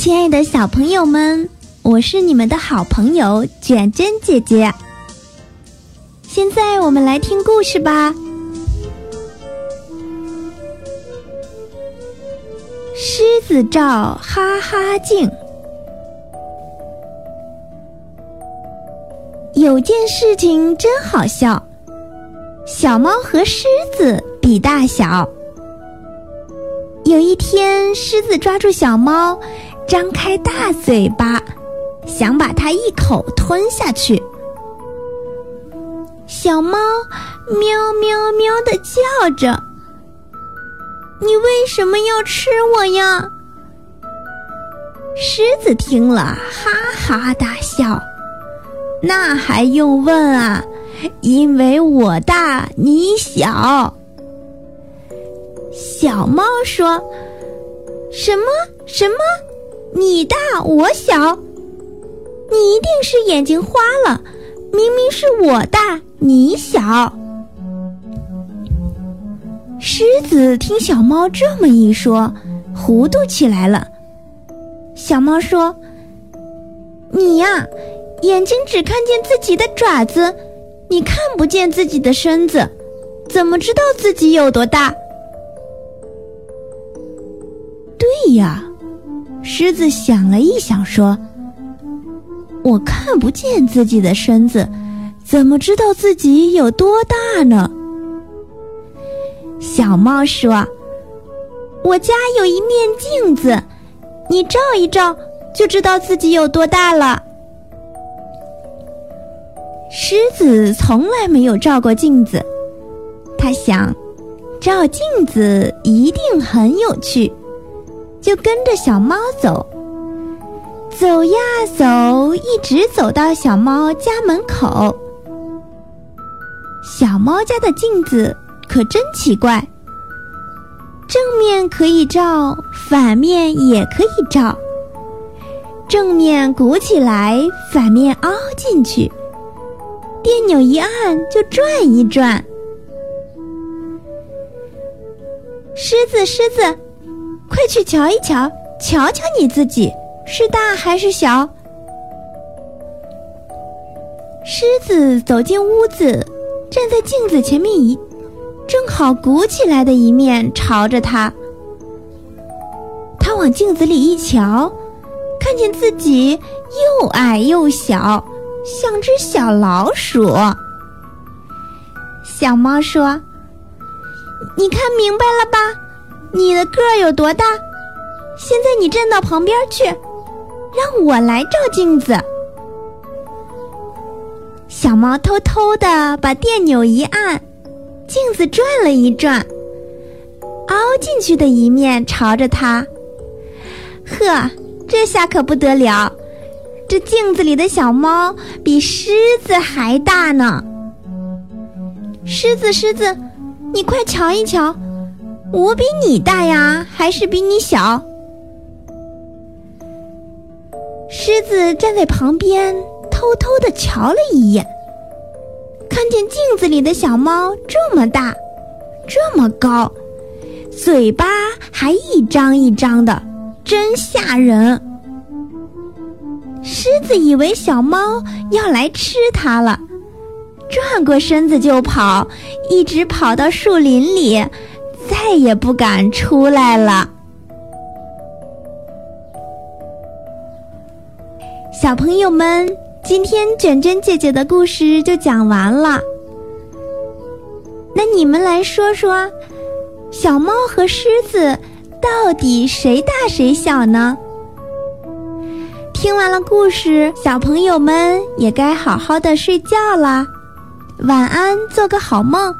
亲爱的小朋友们，我是你们的好朋友卷卷姐姐。现在我们来听故事吧。狮子照哈哈镜。有件事情真好笑，小猫和狮子比大小。有一天，狮子抓住小猫。张开大嘴巴，想把它一口吞下去。小猫喵喵喵的叫着：“你为什么要吃我呀？”狮子听了哈哈大笑：“那还用问啊？因为我大你小。”小猫说：“什么什么？”你大我小，你一定是眼睛花了。明明是我大你小。狮子听小猫这么一说，糊涂起来了。小猫说：“你呀，眼睛只看见自己的爪子，你看不见自己的身子，怎么知道自己有多大？”对呀。狮子想了一想，说：“我看不见自己的身子，怎么知道自己有多大呢？”小猫说：“我家有一面镜子，你照一照，就知道自己有多大了。”狮子从来没有照过镜子，他想，照镜子一定很有趣。就跟着小猫走，走呀走，一直走到小猫家门口。小猫家的镜子可真奇怪，正面可以照，反面也可以照。正面鼓起来，反面凹进去，电钮一按就转一转。狮子，狮子。快去瞧一瞧，瞧瞧你自己是大还是小？狮子走进屋子，站在镜子前面一，正好鼓起来的一面朝着他。他往镜子里一瞧，看见自己又矮又小，像只小老鼠。小猫说：“你看明白了吧？”你的个儿有多大？现在你站到旁边去，让我来照镜子。小猫偷偷的把电钮一按，镜子转了一转，凹进去的一面朝着它。呵，这下可不得了，这镜子里的小猫比狮子还大呢。狮子，狮子，你快瞧一瞧。我比你大呀，还是比你小？狮子站在旁边，偷偷的瞧了一眼，看见镜子里的小猫这么大，这么高，嘴巴还一张一张的，真吓人。狮子以为小猫要来吃它了，转过身子就跑，一直跑到树林里。再也不敢出来了。小朋友们，今天卷卷姐姐的故事就讲完了。那你们来说说，小猫和狮子到底谁大谁小呢？听完了故事，小朋友们也该好好的睡觉啦。晚安，做个好梦。